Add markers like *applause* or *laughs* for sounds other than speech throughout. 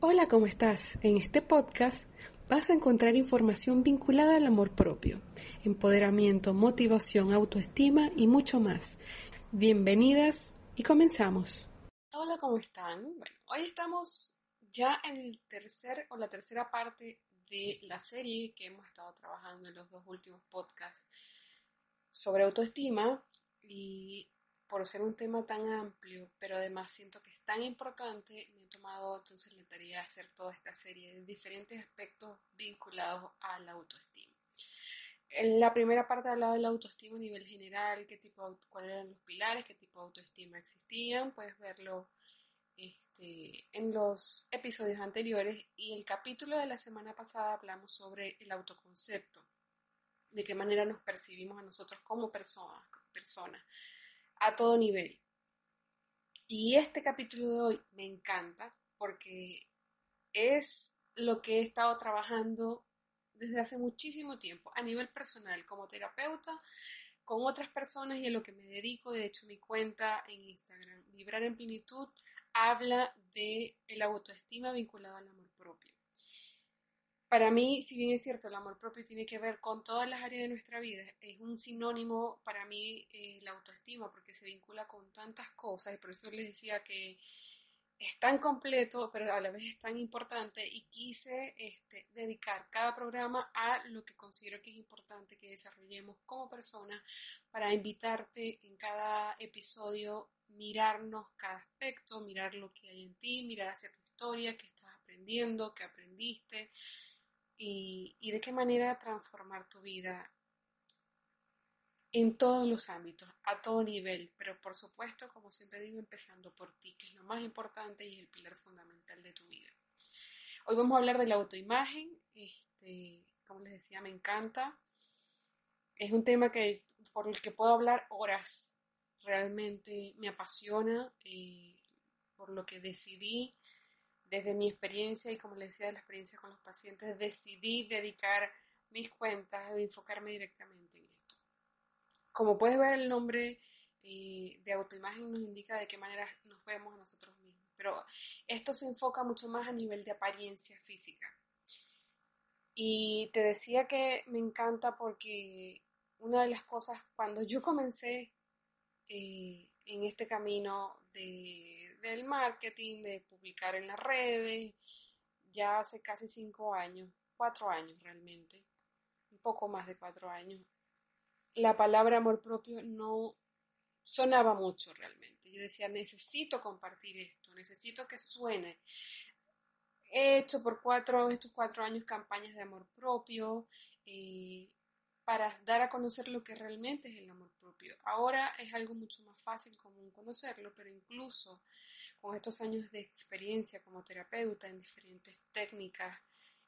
Hola, ¿cómo estás? En este podcast vas a encontrar información vinculada al amor propio, empoderamiento, motivación, autoestima y mucho más. Bienvenidas y comenzamos. Hola, ¿cómo están? Bueno, hoy estamos ya en el tercer o la tercera parte de la serie que hemos estado trabajando en los dos últimos podcasts sobre autoestima y por ser un tema tan amplio, pero además siento que es tan importante, me he tomado entonces la tarea de hacer toda esta serie de diferentes aspectos vinculados a la autoestima. En la primera parte hablaba de la autoestima a nivel general, qué tipo, cuáles eran los pilares, qué tipo de autoestima existían, puedes verlo este, en los episodios anteriores y el capítulo de la semana pasada hablamos sobre el autoconcepto, de qué manera nos percibimos a nosotros como personas, personas a todo nivel. Y este capítulo de hoy me encanta porque es lo que he estado trabajando desde hace muchísimo tiempo a nivel personal como terapeuta con otras personas y a lo que me dedico. De hecho, mi cuenta en Instagram, Vibrar en Plenitud, habla de el autoestima vinculado al amor propio para mí, si bien es cierto, el amor propio tiene que ver con todas las áreas de nuestra vida, es un sinónimo para mí eh, la autoestima porque se vincula con tantas cosas y por eso les decía que es tan completo, pero a la vez es tan importante y quise este, dedicar cada programa a lo que considero que es importante que desarrollemos como personas para invitarte en cada episodio mirarnos cada aspecto, mirar lo que hay en ti, mirar hacia tu historia, qué estás aprendiendo, qué aprendiste, y, de qué manera transformar tu vida en todos los ámbitos, a todo nivel, pero por supuesto, como siempre digo, empezando por ti, que es lo más importante y el pilar fundamental de tu vida. Hoy vamos a hablar de la autoimagen, este, como les decía, me encanta. Es un tema que, por el que puedo hablar horas, realmente me apasiona, eh, por lo que decidí desde mi experiencia y como les decía, de la experiencia con los pacientes, decidí dedicar mis cuentas a enfocarme directamente en esto. Como puedes ver, el nombre eh, de autoimagen nos indica de qué manera nos vemos a nosotros mismos, pero esto se enfoca mucho más a nivel de apariencia física. Y te decía que me encanta porque una de las cosas, cuando yo comencé eh, en este camino de del marketing, de publicar en las redes, ya hace casi cinco años, cuatro años realmente, un poco más de cuatro años, la palabra amor propio no sonaba mucho realmente. Yo decía, necesito compartir esto, necesito que suene. He hecho por cuatro, estos cuatro años campañas de amor propio, eh, para dar a conocer lo que realmente es el amor propio. Ahora es algo mucho más fácil común conocerlo, pero incluso con estos años de experiencia como terapeuta en diferentes técnicas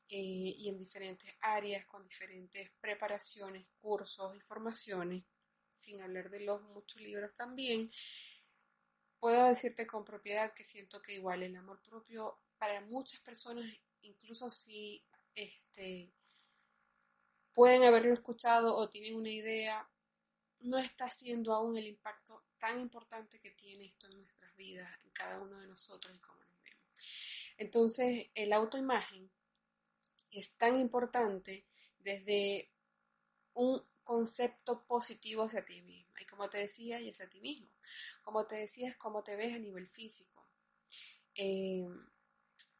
eh, y en diferentes áreas, con diferentes preparaciones, cursos y formaciones, sin hablar de los muchos libros también, puedo decirte con propiedad que siento que igual el amor propio para muchas personas, incluso si este, pueden haberlo escuchado o tienen una idea, no está haciendo aún el impacto tan importante que tiene esto en nuestras vidas, en cada uno de nosotros y cómo nos vemos. Entonces, el autoimagen es tan importante desde un concepto positivo hacia ti mismo. Y como te decía, y hacia ti mismo. Como te decía, es cómo te ves a nivel físico. Eh,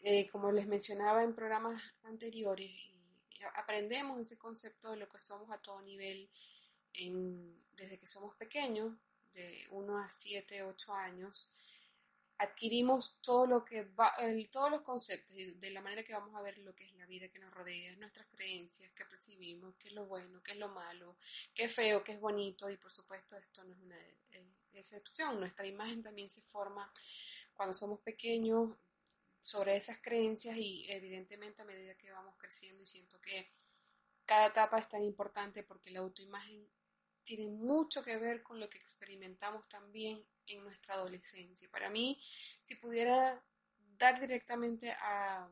eh, como les mencionaba en programas anteriores, aprendemos ese concepto de lo que somos a todo nivel desde que somos pequeños, de 1 a 7, 8 años, adquirimos todo lo que va, todos los conceptos de la manera que vamos a ver lo que es la vida que nos rodea, nuestras creencias, qué percibimos, qué es lo bueno, qué es lo malo, qué es feo, qué es bonito y por supuesto esto no es una eh, excepción, nuestra imagen también se forma cuando somos pequeños sobre esas creencias y evidentemente a medida que vamos creciendo y siento que cada etapa es tan importante porque la autoimagen tiene mucho que ver con lo que experimentamos también en nuestra adolescencia. Para mí, si pudiera dar directamente a,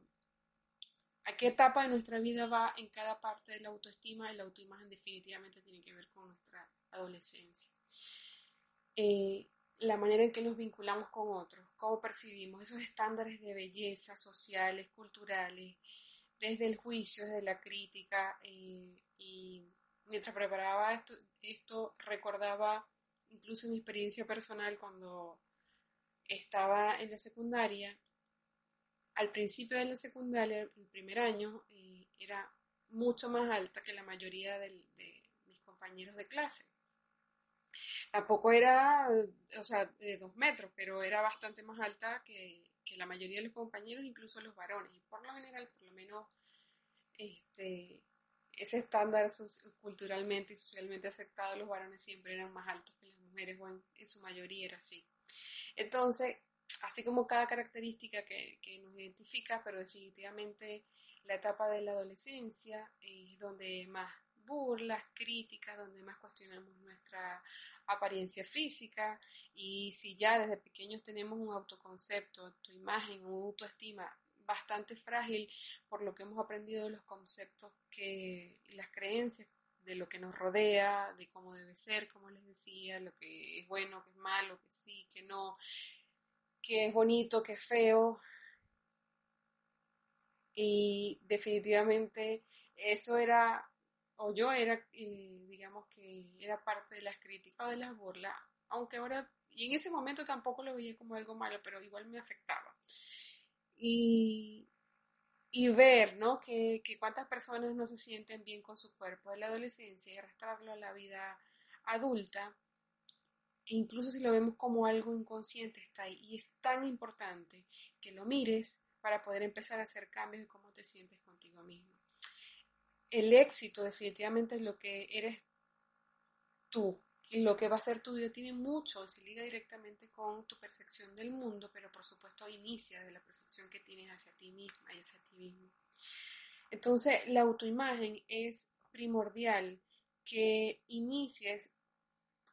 qué etapa de nuestra vida va en cada parte de la autoestima, la autoimagen definitivamente tiene que ver con nuestra adolescencia. Eh, la manera en que nos vinculamos con otros, cómo percibimos esos estándares de belleza sociales, culturales, desde el juicio, desde la crítica. Eh, y mientras preparaba esto, esto recordaba incluso mi experiencia personal cuando estaba en la secundaria. Al principio de la secundaria, el primer año, eh, era mucho más alta que la mayoría de mis compañeros de clase. Tampoco era, o sea, de dos metros, pero era bastante más alta que, la mayoría de los compañeros, incluso los varones. Y por lo general, por lo menos, este, ese estándar culturalmente y socialmente aceptado, los varones siempre eran más altos que las mujeres, o en, su mayoría era así. Entonces, así como cada característica que, que, nos identifica, pero definitivamente la etapa de la adolescencia es donde más burlas, críticas, donde más cuestionamos nuestra apariencia física y si ya desde pequeños tenemos un autoconcepto, autoimagen, una autoestima bastante frágil por lo que hemos aprendido de los conceptos que, y las creencias de lo que nos rodea, de cómo debe ser, como les decía, lo que es bueno, que es malo, que sí, que no, que es bonito, que es feo. Y definitivamente eso era o yo era, eh, digamos que era parte de las críticas o de las burlas, aunque ahora, y en ese momento tampoco lo veía como algo malo, pero igual me afectaba. Y, y ver, ¿no? Que, que cuántas personas no se sienten bien con su cuerpo de la adolescencia y arrastrarlo a la vida adulta, e incluso si lo vemos como algo inconsciente, está ahí. Y es tan importante que lo mires para poder empezar a hacer cambios en cómo te sientes contigo mismo el éxito definitivamente es lo que eres tú. Lo que va a ser tu vida tiene mucho, se liga directamente con tu percepción del mundo, pero por supuesto inicia de la percepción que tienes hacia ti misma y hacia ti mismo. Entonces, la autoimagen es primordial que inicies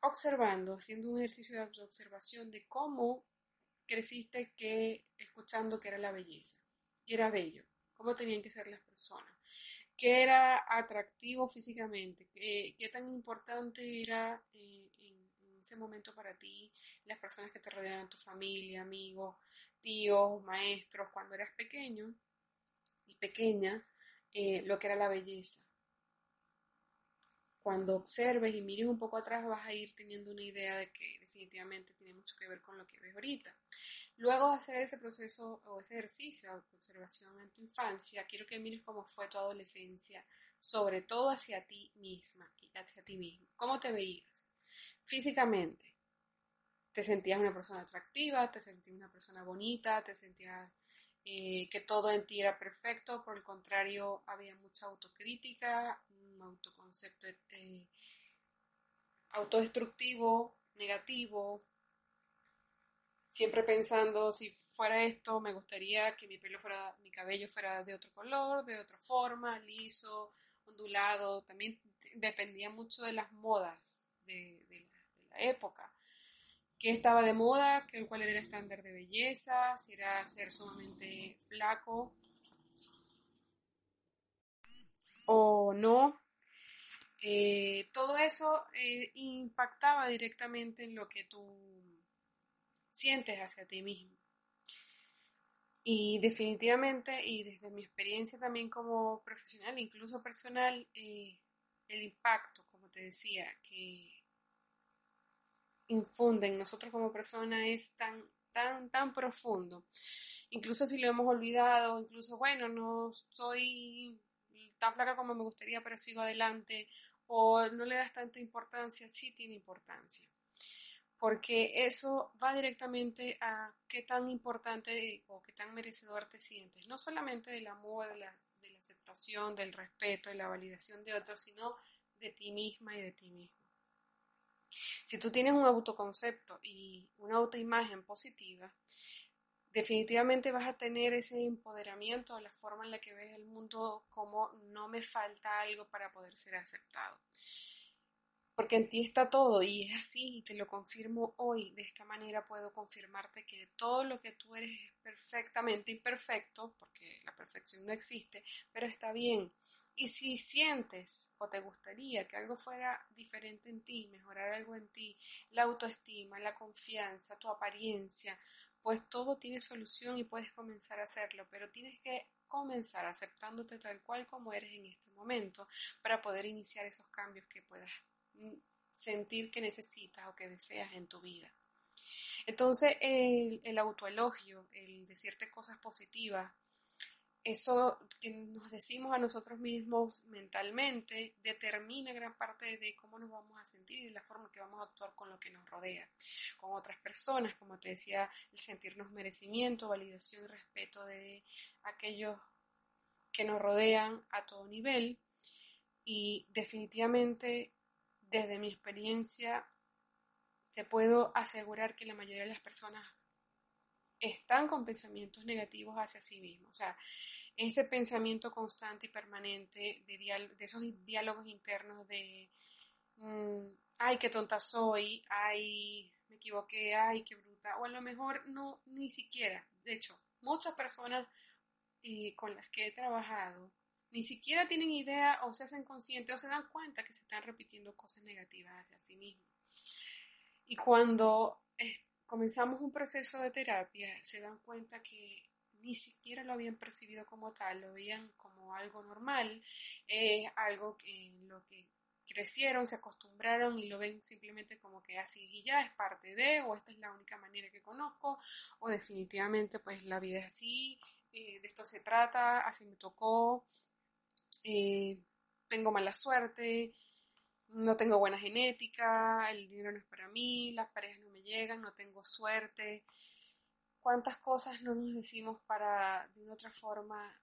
observando, haciendo un ejercicio de observación de cómo creciste que escuchando que era la belleza, que era bello, cómo tenían que ser las personas qué era atractivo físicamente, qué, tan importante era eh, en, ese momento para ti las personas que te rodean, tu familia, amigos, tíos, maestros, cuando eras pequeño y pequeña, eh, lo que era la belleza. Cuando observes y mires un poco atrás vas a ir teniendo una idea de que definitivamente tiene mucho que ver con lo que ves ahorita. Luego de hacer ese proceso o ese ejercicio de autoobservación en tu infancia, quiero que mires cómo fue tu adolescencia, sobre todo hacia ti misma y hacia ti mismo. ¿Cómo te veías? Físicamente. ¿Te sentías una persona atractiva? ¿Te sentías una persona bonita? ¿Te sentías eh, que todo en ti era perfecto? Por el contrario, había mucha autocrítica, autoconcepto eh, autodestructivo, negativo, siempre pensando si fuera esto, me gustaría que mi pelo fuera, mi cabello fuera de otro color, de otra forma, liso, ondulado. También dependía mucho de las modas de, la, época. ¿Qué estaba de moda? ¿Cuál era el estándar de belleza? Si era ser sumamente flaco o no. Eh, todo eso eh, impactaba directamente en lo que tú sientes hacia ti mismo. Y definitivamente, y desde mi experiencia también como profesional, incluso personal, eh, el impacto, como te decía, que infunde en nosotros como persona es tan, tan, tan profundo. Incluso si lo hemos olvidado, incluso, bueno, no soy tan flaca como me gustaría, pero sigo adelante, o no le das tanta importancia, sí tiene importancia porque eso va directamente a qué tan importante o qué tan merecedor te sientes, no solamente del amor, de la, de la aceptación, del respeto, de la validación de otros, sino de ti misma y de ti mismo. Si tú tienes un autoconcepto y una autoimagen positiva, definitivamente vas a tener ese empoderamiento, la forma en la que ves el mundo como no me falta algo para poder ser aceptado. Porque en ti está todo y es así y te lo confirmo hoy. De esta manera puedo confirmarte que todo lo que tú eres es perfectamente imperfecto, porque la perfección no existe, pero está bien. Y si sientes o te gustaría que algo fuera diferente en ti, mejorar algo en ti, la autoestima, la confianza, tu apariencia, pues todo tiene solución y puedes comenzar a hacerlo, pero tienes que comenzar aceptándote tal cual como eres en este momento para poder iniciar esos cambios que puedas mm, sentir que necesitas o que deseas en tu vida. Entonces, el, el autoelogio, el decirte cosas positivas, eso que nos decimos a nosotros mismos mentalmente determina gran parte de cómo nos vamos a sentir y de la forma que vamos a actuar con lo que nos rodea, con otras personas, como te decía, el sentirnos merecimiento, validación y respeto de aquellos que nos rodean a todo nivel. Y definitivamente, desde mi experiencia, te puedo asegurar que la mayoría de las personas están con pensamientos negativos hacia sí mismos. O sea, ese pensamiento constante y permanente de, de esos diálogos internos de, mm, ay, qué tonta soy, ay, me equivoqué, ay, qué bruta, o a lo mejor no, ni siquiera. De hecho, muchas personas eh, con las que he trabajado ni siquiera tienen idea o se hacen conscientes o se dan cuenta que se están repitiendo cosas negativas hacia sí mismos. Y cuando comenzamos un proceso de terapia, se dan cuenta que ni siquiera lo habían percibido como tal, lo veían como algo normal, eh, algo que lo que crecieron, se acostumbraron y lo ven simplemente como que así y ya es parte de, o esta es la única manera que conozco, o definitivamente pues la vida es así, eh, de esto se trata, así me tocó, eh, tengo mala suerte, no tengo buena genética, el dinero no es para mí, las parejas no llegan, no tengo suerte. ¿Cuántas cosas no nos decimos para, de una otra forma,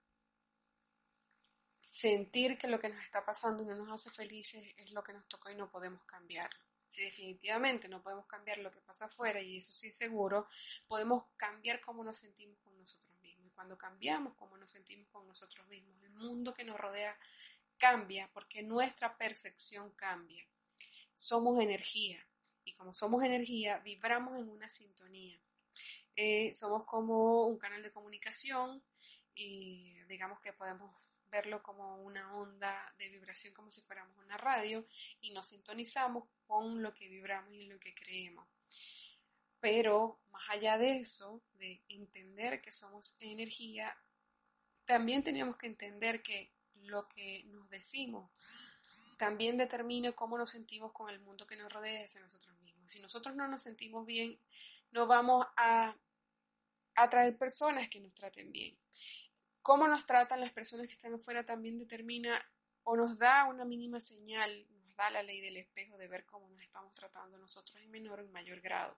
sentir que lo que nos está pasando no nos hace felices es lo que nos tocó y no podemos cambiarlo? Si definitivamente no podemos cambiar lo que pasa afuera, y eso sí seguro, podemos cambiar cómo nos sentimos con nosotros mismos. Y cuando cambiamos cómo nos sentimos con nosotros mismos, el mundo que nos rodea cambia porque nuestra percepción cambia. Somos energía y como somos energía, vibramos en una sintonía. Eh, somos como un canal de comunicación y digamos que podemos verlo como una onda de vibración como si fuéramos una radio y nos sintonizamos con lo que vibramos y lo que creemos. Pero más allá de eso, de entender que somos energía, también tenemos que entender que lo que nos decimos también determina cómo nos sentimos con el mundo que nos rodea hacia nosotros mismos. Si nosotros no nos sentimos bien, no vamos a atraer personas que nos traten bien. Cómo nos tratan las personas que están afuera también determina o nos da una mínima señal, nos da la ley del espejo de ver cómo nos estamos tratando nosotros en menor o en mayor grado.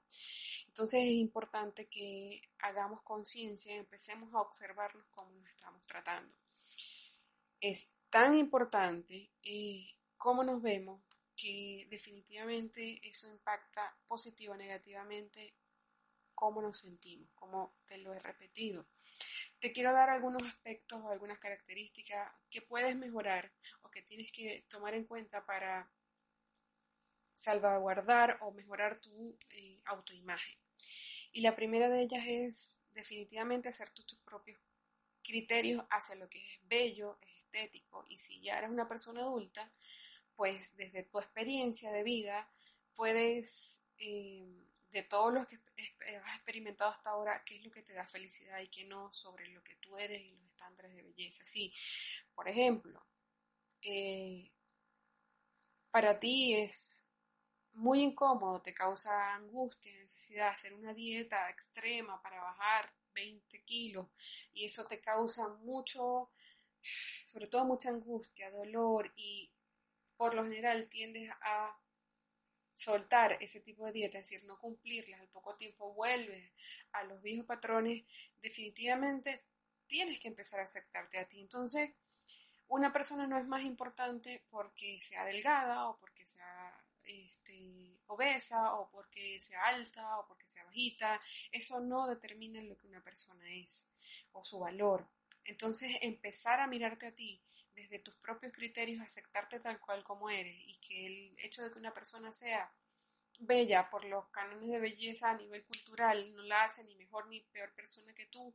Entonces es importante que hagamos conciencia y empecemos a observarnos cómo nos estamos tratando es tan importante eh, cómo nos vemos que definitivamente eso impacta positiva o negativamente cómo nos sentimos, como te lo he repetido. Te quiero dar algunos aspectos o algunas características que puedes mejorar o que tienes que tomar en cuenta para salvaguardar o mejorar tu eh, autoimagen. Y la primera de ellas es definitivamente hacer tus propios criterios hacia lo que es bello, es y si ya eres una persona adulta, pues desde tu experiencia de vida puedes, eh, de todo lo que has experimentado hasta ahora, qué es lo que te da felicidad y qué no sobre lo que tú eres y los estándares de belleza. Sí, por ejemplo, eh, para ti es muy incómodo, te causa angustia, necesidad hacer una dieta extrema para bajar 20 kilos y eso te causa mucho sobre todo mucha angustia, dolor y por lo general tiendes a soltar ese tipo de dieta, es decir, no cumplirlas, al poco tiempo vuelves a los viejos patrones, definitivamente tienes que empezar a aceptarte a ti. Entonces, una persona no es más importante porque sea delgada o porque sea este, obesa o porque sea alta o porque sea bajita. Eso no determina lo que una persona es o su valor. Entonces, empezar a mirarte a ti desde tus propios criterios, aceptarte tal cual como eres y que el hecho de que una persona sea bella por los cánones de belleza a nivel cultural no la hace ni mejor ni peor persona que tú.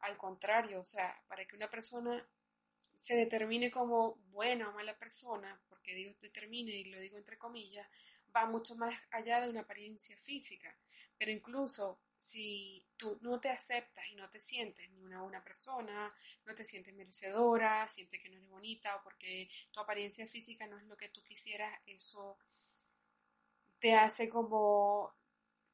Al contrario, o sea, para que una persona se determine como buena o mala persona, porque digo determine y lo digo entre comillas, va mucho más allá de una apariencia física. Pero incluso si tú no te aceptas y no te sientes ni una buena persona, no te sientes merecedora, sientes que no eres bonita o porque tu apariencia física no es lo que tú quisieras, eso te hace como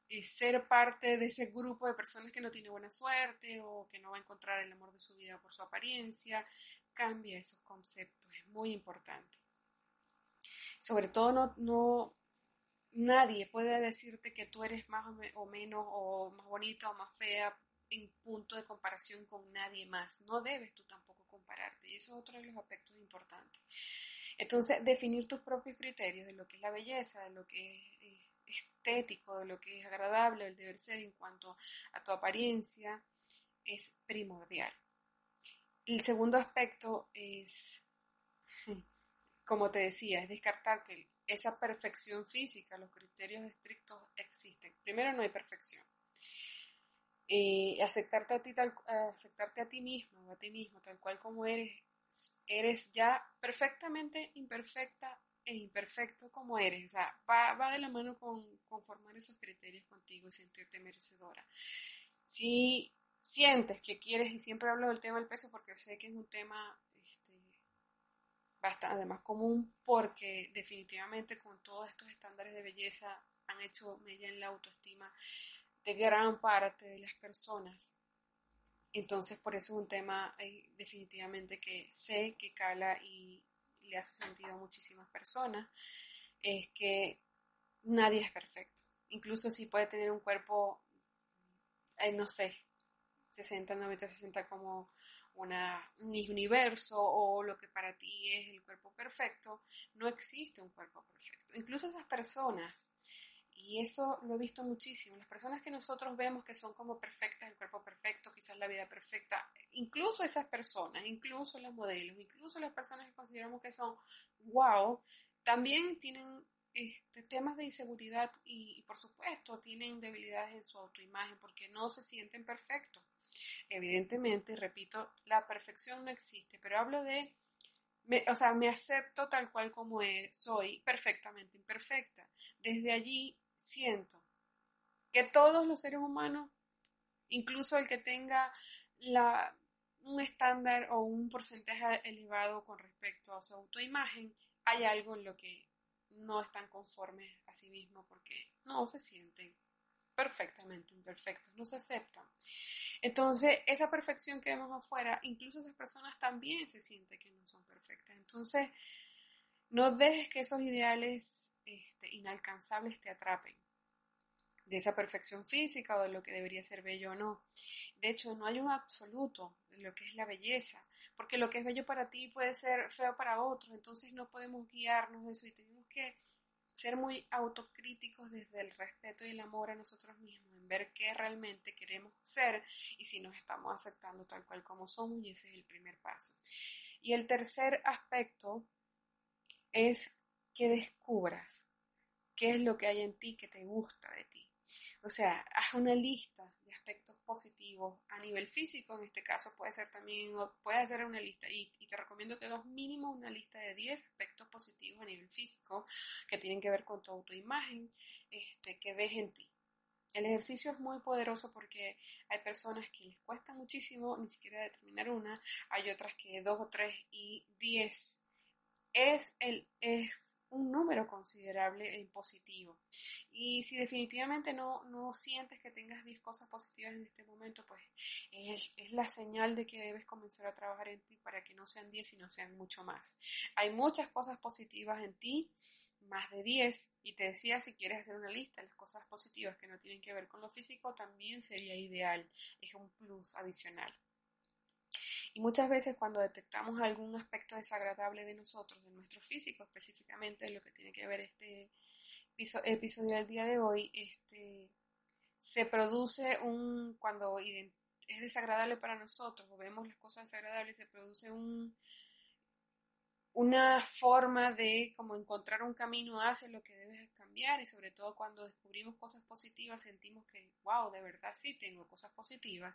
eh, ser parte de ese grupo de personas que no tiene buena suerte o que no va a encontrar el amor de su vida por su apariencia. Cambia esos conceptos, es muy importante. Sobre todo no, no nadie puede decirte que tú eres más o, menos o más bonita o más fea en punto de comparación con nadie más. No debes tú tampoco compararte y eso es otro de los aspectos importantes. Entonces, definir tus propios criterios de lo que es la belleza, de lo que es estético, de lo que es agradable, el deber ser en cuanto a tu apariencia, es primordial. El segundo aspecto es, como te decía, es descartar que esa perfección física, los criterios estrictos existen. Primero, no hay perfección. Aceptarte a ti tal, aceptarte a ti mismo a ti mismo tal cual como eres, eres ya perfectamente imperfecta e imperfecto como eres. O sea, va, va de la mano con, con, formar esos criterios contigo y sentirte merecedora. Si sientes que quieres, y siempre hablo del tema del peso porque sé que es un tema bastante además común porque definitivamente con todos estos estándares de belleza han hecho mella en la autoestima de gran parte de las personas. Entonces, por eso es un tema eh, definitivamente que sé que cala y le hace sentido a muchísimas personas, es que nadie es perfecto. Incluso si puede tener un cuerpo, eh, no sé, 60, 90, 60 como una, un universo o lo que para ti es el cuerpo perfecto, no existe un cuerpo perfecto. Incluso esas personas, y eso lo he visto muchísimo, las personas que nosotros vemos que son como perfectas, el cuerpo perfecto, quizás la vida perfecta, incluso esas personas, incluso las modelos, incluso las personas que consideramos que son wow, también tienen este, temas de inseguridad y, por supuesto tienen debilidades en su autoimagen porque no se sienten perfectos. Evidentemente, repito, la perfección no existe, pero hablo de, o sea, me acepto tal cual como soy, perfectamente imperfecta. Desde allí siento que todos los seres humanos, incluso el que tenga la, un estándar o un porcentaje elevado con respecto a su autoimagen, hay algo en lo que no están conformes a sí mismos porque no se sienten perfectamente imperfectos, no se aceptan. Entonces, esa perfección que vemos afuera, incluso esas personas también se sienten que no son perfectas. Entonces, no dejes que esos ideales este, inalcanzables te atrapen de esa perfección física o de lo que debería ser bello o no. De hecho, no hay un absoluto de lo que es la belleza, porque lo que es bello para ti puede ser feo para otros, entonces no podemos guiarnos de eso y que ser muy autocríticos desde el respeto y el amor a nosotros mismos, en ver qué realmente queremos ser y si nos estamos aceptando tal cual como somos y ese es el primer paso. Y el tercer aspecto es que descubras qué es lo que hay en ti que te gusta de ti. O sea, haz una lista de aspectos positivos a nivel físico, en este caso puede ser también, puede hacer una lista y, te recomiendo que hagas mínimo una lista de 10 aspectos positivos a nivel físico que tienen que ver con tu autoimagen este, que ves en ti. El ejercicio es muy poderoso porque hay personas que les cuesta muchísimo ni siquiera determinar una, hay otras que dos o tres y diez es, el, es un número considerable e positivo. Y si definitivamente no, no sientes que tengas 10 cosas positivas en este momento, pues es, es, la señal de que debes comenzar a trabajar en ti para que no sean 10 sino sean mucho más. Hay muchas cosas positivas en ti, más de 10, y te decía si quieres hacer una lista las cosas positivas que no tienen que ver con lo físico, también sería ideal, es un plus adicional. Y muchas veces cuando detectamos algún aspecto desagradable de nosotros, de nuestro físico específicamente, lo que tiene que ver este episodio del día de hoy, este, se produce un, cuando es desagradable para nosotros o vemos las cosas desagradables, se produce un, una forma de como encontrar un camino hacia lo que debes cambiar y sobre todo cuando descubrimos cosas positivas sentimos que, wow, de verdad sí tengo cosas positivas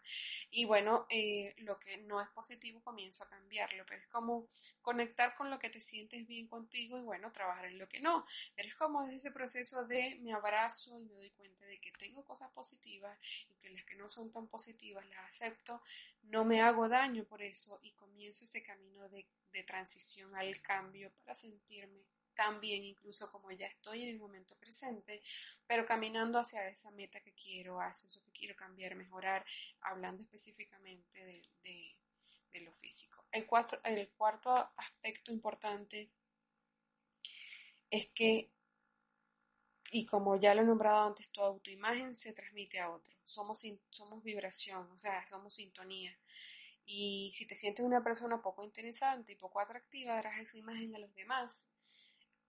y bueno, eh, lo que no es positivo comienzo a cambiarlo, pero es como conectar con lo que te sientes bien contigo y bueno, trabajar en lo que no, pero es como desde ese proceso de me abrazo y me doy cuenta de que tengo cosas positivas y que las que no son tan positivas las acepto, no me hago daño por eso y comienzo ese camino de de transición al cambio para sentirme tan bien incluso como ya estoy en el momento presente, pero caminando hacia esa meta que quiero, hacia eso que quiero cambiar, mejorar, hablando específicamente de, lo físico. El, cuatro, el cuarto aspecto importante es que, y como ya lo he nombrado antes, tu autoimagen se transmite a otro. Somos, somos vibración, o sea, somos sintonía. Y si te sientes una persona poco interesante y poco atractiva, darás esa imagen a los demás.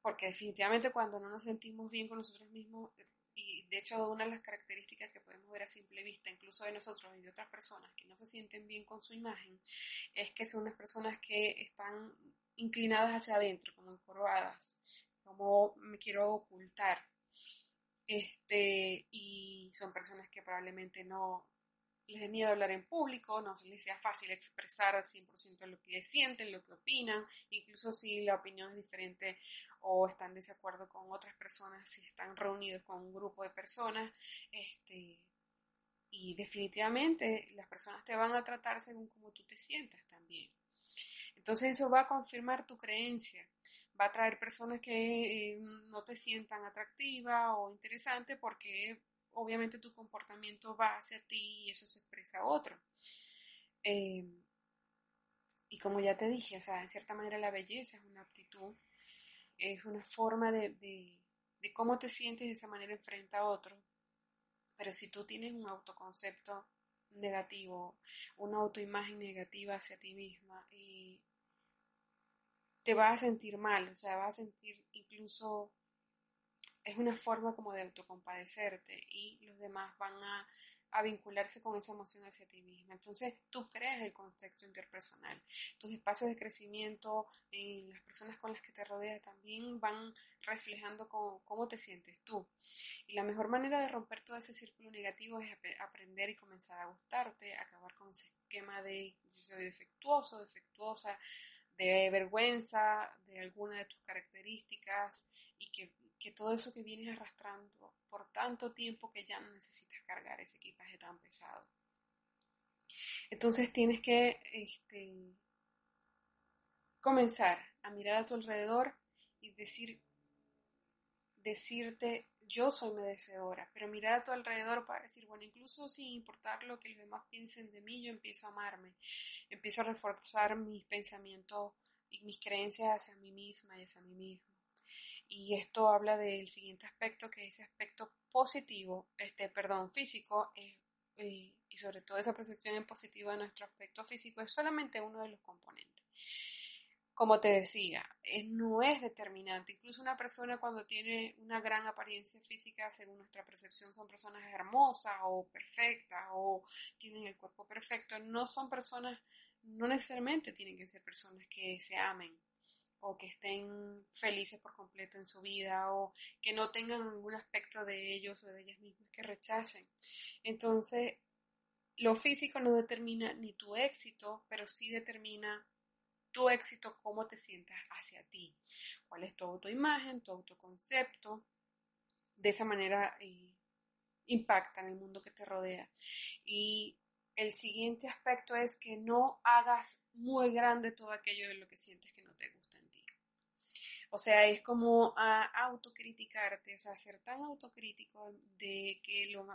Porque definitivamente cuando no nos sentimos bien con nosotros mismos, y de hecho una de las características que podemos ver a simple vista, incluso de nosotros y de otras personas que no se sienten bien con su imagen, es que son unas personas que están inclinadas hacia adentro, como encorvadas, como me quiero ocultar. Este, y son personas que probablemente no, les dé miedo hablar en público, no les sea fácil expresar al 100% lo que sienten, lo que opinan, incluso si la opinión es diferente o están de desacuerdo con otras personas, si están reunidos con un grupo de personas, este, y definitivamente las personas te van a tratar según como tú te sientas también. Entonces eso va a confirmar tu creencia, va a traer personas que eh, no te sientan atractiva o interesante porque obviamente tu comportamiento va hacia ti y eso se expresa a otro. Eh, y como ya te dije, o sea, en cierta manera la belleza es una actitud, es una forma de, de, cómo te sientes de esa manera enfrente a otro. Pero si tú tienes un autoconcepto negativo, una autoimagen negativa hacia ti misma, y te vas a sentir mal, o sea, vas a sentir incluso es una forma como de autocompadecerte y los demás van a, vincularse con esa emoción hacia ti misma. Entonces tú creas el contexto interpersonal. Tus espacios de crecimiento, en las personas con las que te rodeas también van reflejando cómo, cómo te sientes tú. Y la mejor manera de romper todo ese círculo negativo es aprender y comenzar a gustarte, acabar con ese esquema de yo soy defectuoso, defectuosa, de vergüenza de alguna de tus características y que que todo eso que vienes arrastrando por tanto tiempo que ya no necesitas cargar ese equipaje tan pesado. Entonces tienes que este, comenzar a mirar a tu alrededor y decir, decirte, yo soy merecedora, pero mirar a tu alrededor para decir, bueno, incluso sin importar lo que los demás piensen de mí, yo empiezo a amarme, empiezo a reforzar mis pensamientos y mis creencias hacia mí misma y hacia mí mismo y esto habla del siguiente aspecto, que es ese aspecto positivo, este, perdón, físico, eh, eh, y sobre todo esa percepción en positivo de nuestro aspecto físico es solamente uno de los componentes. Como te decía, eh, no es determinante. Incluso una persona cuando tiene una gran apariencia física, según nuestra percepción, son personas hermosas o perfectas o tienen el cuerpo perfecto. No son personas, no necesariamente tienen que ser personas que se amen o que estén felices por completo en su vida o que no tengan ningún aspecto de ellos o de ellas mismas que rechacen. Entonces, lo físico no determina ni tu éxito, pero sí determina tu éxito, cómo te sientas hacia ti, cuál es tu autoimagen, tu autoconcepto. De esa manera eh, impacta en el mundo que te rodea. Y el siguiente aspecto es que no hagas muy grande todo aquello de lo que sientes que no. O sea, es como a autocriticarte, o sea, ser tan autocrítico de que lo,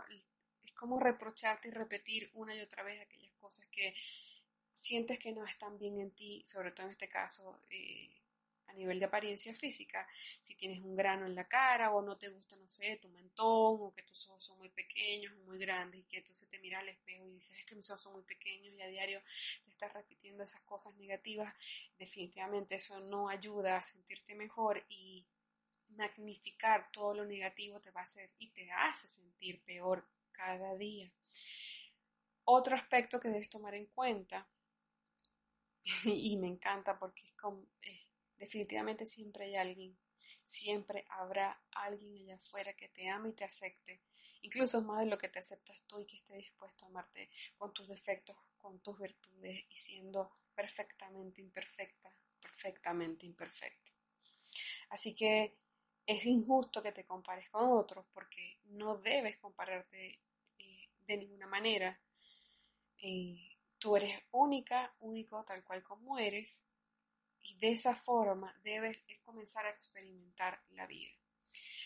es como reprocharte y repetir una y otra vez aquellas cosas que sientes que no están bien en ti, sobre todo en este caso, eh, a nivel de apariencia física, si tienes un grano en la cara o no te gusta, no sé, tu mentón o que tus ojos son muy pequeños o muy grandes y que entonces te miras al espejo y dices es que mis ojos son muy pequeños y a diario te estás repitiendo esas cosas negativas, definitivamente eso no ayuda a sentirte mejor y magnificar todo lo negativo te va a hacer y te hace sentir peor cada día. Otro aspecto que debes tomar en cuenta, *laughs* y me encanta porque es como, definitivamente siempre hay alguien, siempre habrá alguien allá afuera que te ame y te acepte, incluso más de lo que te aceptas tú y que esté dispuesto a amarte con tus defectos, con tus virtudes y siendo perfectamente imperfecta, perfectamente imperfecto. Así que es injusto que te compares con otros porque no debes compararte eh, de ninguna manera. Eh, tú eres única, único tal cual como eres y de esa forma debes comenzar a experimentar la vida.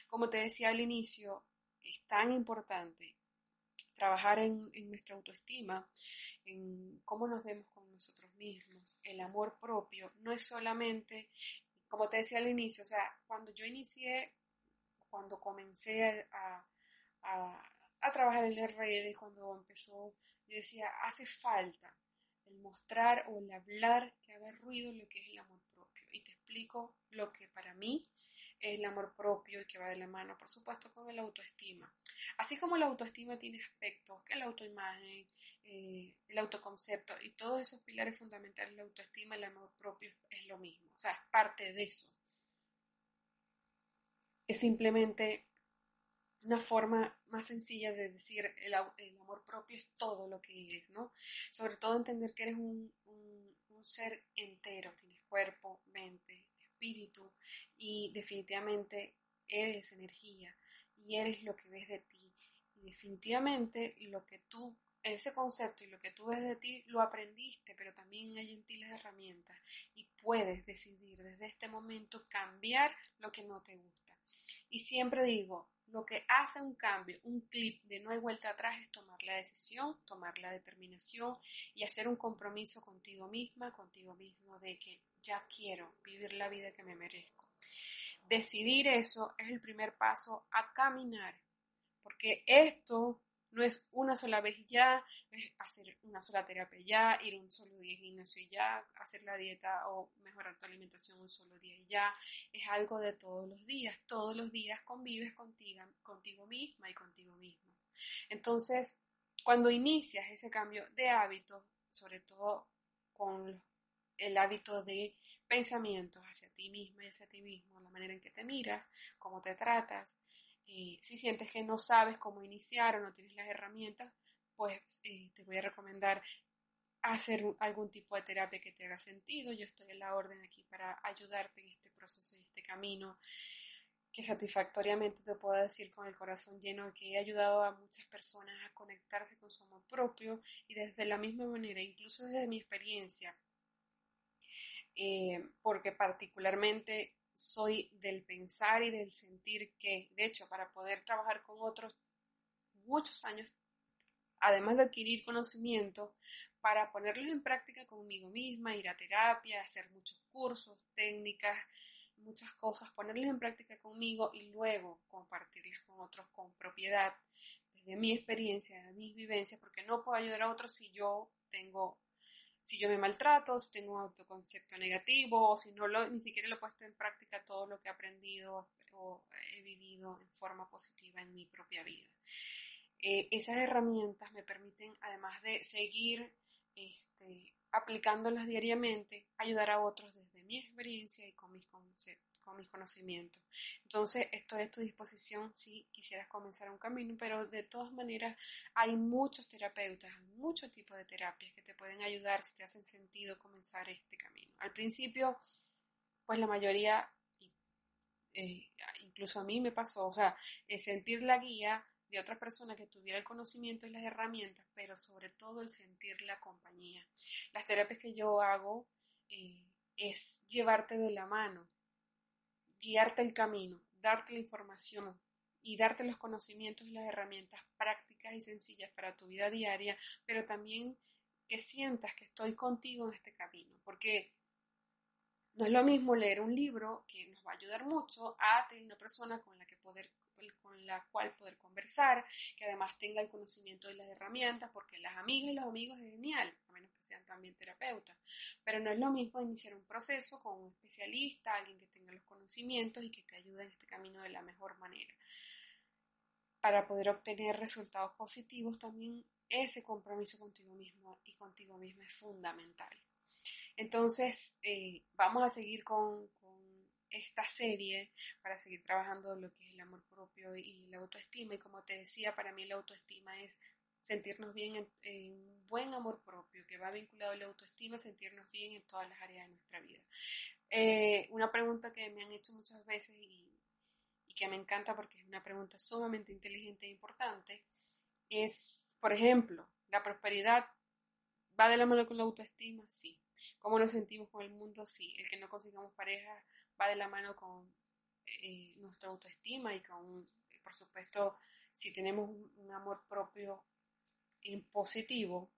Como te decía al inicio, es tan importante trabajar en, en, nuestra autoestima, en cómo nos vemos con nosotros mismos. El amor propio no es solamente como te decía al inicio, o sea, cuando yo inicié, cuando comencé a, trabajar en las redes, cuando empezó, yo decía, hace falta el mostrar o el hablar que haga ruido lo que es el amor propio. Y te explico lo que para mí es el amor propio y que va de la mano, por supuesto, con el autoestima. Así como la autoestima tiene aspectos, que la autoimagen, eh, el autoconcepto y todos esos pilares fundamentales, la autoestima, el amor propio es lo mismo, o sea, es parte de eso. Es simplemente una forma más sencilla de decir el, amor propio es todo lo que eres, ¿no? Sobre todo entender que eres un, un ser entero, tienes cuerpo, mente, espíritu y definitivamente eres energía y eres lo que ves de ti y definitivamente lo que tú ese concepto y lo que tú ves de ti lo aprendiste, pero también hay en ti las herramientas y puedes decidir desde este momento cambiar lo que no te gusta. Y siempre digo, lo que hace un cambio, un clip de no hay vuelta atrás es tomar la decisión, tomar la determinación y hacer un compromiso contigo misma, contigo mismo de que ya quiero vivir la vida que me merezco. Decidir eso es el primer paso a caminar, porque esto no es una sola vez ya, es hacer una sola terapia ya, ir un solo día al gimnasio y ya, hacer la dieta o mejorar tu alimentación un solo día y ya. Es algo de todos los días. Todos los días convives contigo, contigo misma y contigo mismo. Entonces, cuando inicias ese cambio de hábitos, sobre todo con el hábito de pensamientos hacia ti misma y hacia ti mismo, la manera en que te miras, cómo te tratas, si sientes que no sabes cómo iniciar o no tienes las herramientas, pues eh, te voy a recomendar hacer algún tipo de terapia que te haga sentido. Yo estoy en la orden aquí para ayudarte en este proceso, en este camino, que satisfactoriamente te puedo decir con el corazón lleno que he ayudado a muchas personas a conectarse con su amor propio y desde la misma manera, incluso desde mi experiencia, eh, porque particularmente soy del pensar y del sentir que, de hecho, para poder trabajar con otros muchos años, además de adquirir conocimiento, para ponerlos en práctica conmigo misma, ir a terapia, hacer muchos cursos, técnicas, muchas cosas, ponerlos en práctica conmigo y luego compartirlas con otros con propiedad, desde mi experiencia, de mis vivencias, porque no puedo ayudar a otros si yo tengo si yo me maltrato, si tengo un autoconcepto negativo, o si no lo, ni siquiera lo he puesto en práctica todo lo que he aprendido o he vivido en forma positiva en mi propia vida. Eh, esas herramientas me permiten, además de seguir este, aplicándolas diariamente, ayudar a otros desde mi experiencia y con mis conceptos mis conocimientos. Entonces, estoy a tu disposición si quisieras comenzar un camino, pero de todas maneras hay muchos terapeutas, muchos tipos de terapias que te pueden ayudar si te hacen sentido comenzar este camino. Al principio, pues la mayoría, eh, incluso a mí me pasó, o sea, sentir la guía de otra persona que tuviera el conocimiento y las herramientas, pero sobre todo el sentir la compañía. Las terapias que yo hago eh, es llevarte de la mano, guiarte el camino, darte la información y darte los conocimientos y las herramientas prácticas y sencillas para tu vida diaria, pero también que sientas que estoy contigo en este camino, porque no es lo mismo leer un libro que nos va a ayudar mucho a tener una persona con la que poder con la cual poder conversar, que además tenga el conocimiento de las herramientas, porque las amigas y los amigos es genial, a menos que sean también terapeutas, pero no es lo mismo iniciar un proceso con un especialista, alguien que tenga los conocimientos y que te ayude en este camino de la mejor manera. Para poder obtener resultados positivos también ese compromiso contigo mismo y contigo mismo es fundamental. Entonces, eh, vamos a seguir con, esta serie para seguir trabajando lo que es el amor propio y la autoestima. Y como te decía, para mí la autoestima es sentirnos bien en, un buen amor propio, que va vinculado a la autoestima, sentirnos bien en todas las áreas de nuestra vida. Eh, una pregunta que me han hecho muchas veces y, y que me encanta porque es una pregunta sumamente inteligente e importante es, por ejemplo, la prosperidad va de la mano con la autoestima, sí. ¿Cómo nos sentimos con el mundo? Sí. El que no consigamos pareja va de la mano con eh, nuestra autoestima y con, por supuesto, si tenemos un, amor propio positivo,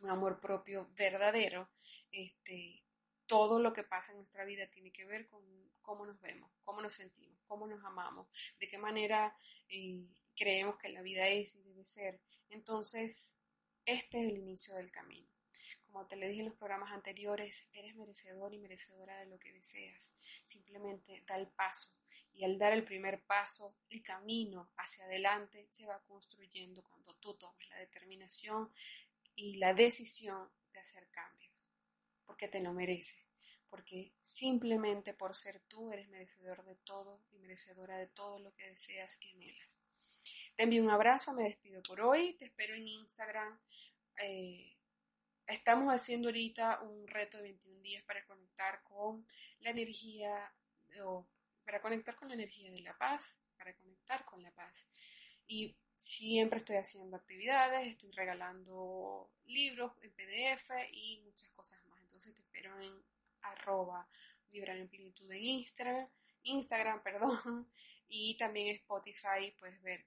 un amor propio verdadero, este, todo lo que pasa en nuestra vida tiene que ver con cómo nos vemos, cómo nos sentimos, cómo nos amamos, de qué manera eh, creemos que la vida es y debe ser. Entonces, este es el inicio del camino. Como te le dije en los programas anteriores, eres merecedor y merecedora de lo que deseas. Simplemente da el paso. Y al dar el primer paso, el camino hacia adelante se va construyendo cuando tú tomes la determinación y la decisión de hacer cambios. Porque te lo mereces. Porque simplemente por ser tú eres merecedor de todo y merecedora de todo lo que deseas y anhelas. Te envío un abrazo, me despido por hoy, te espero en Instagram. Eh, estamos haciendo ahorita un reto de 21 días para conectar con la energía, o para conectar con la energía de la paz, para conectar con la paz. Y siempre estoy haciendo actividades, estoy regalando libros en PDF y muchas cosas más. Entonces te espero en arroba vibrar en plenitud en Instagram, Instagram, perdón, *laughs* y también Spotify puedes ver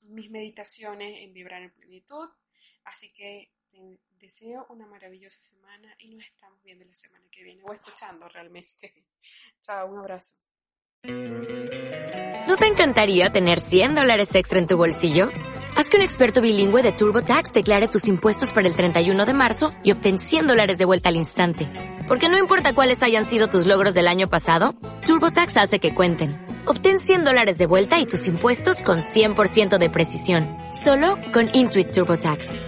mis meditaciones en Vibrar en Plenitud. Así que te deseo una maravillosa semana y nos estamos viendo la semana que viene o escuchando realmente. *laughs* Chao, un abrazo. ¿No te encantaría tener 100 dólares extra en tu bolsillo? Haz que un experto bilingüe de TurboTax declare tus impuestos para el 31 de marzo y obtén 100 dólares de vuelta al instante. Porque no importa cuáles hayan sido tus logros del año pasado, TurboTax hace que cuenten Obtén 100 dólares de vuelta y tus impuestos con 100% de precisión. Solo con Intuit TurboTax.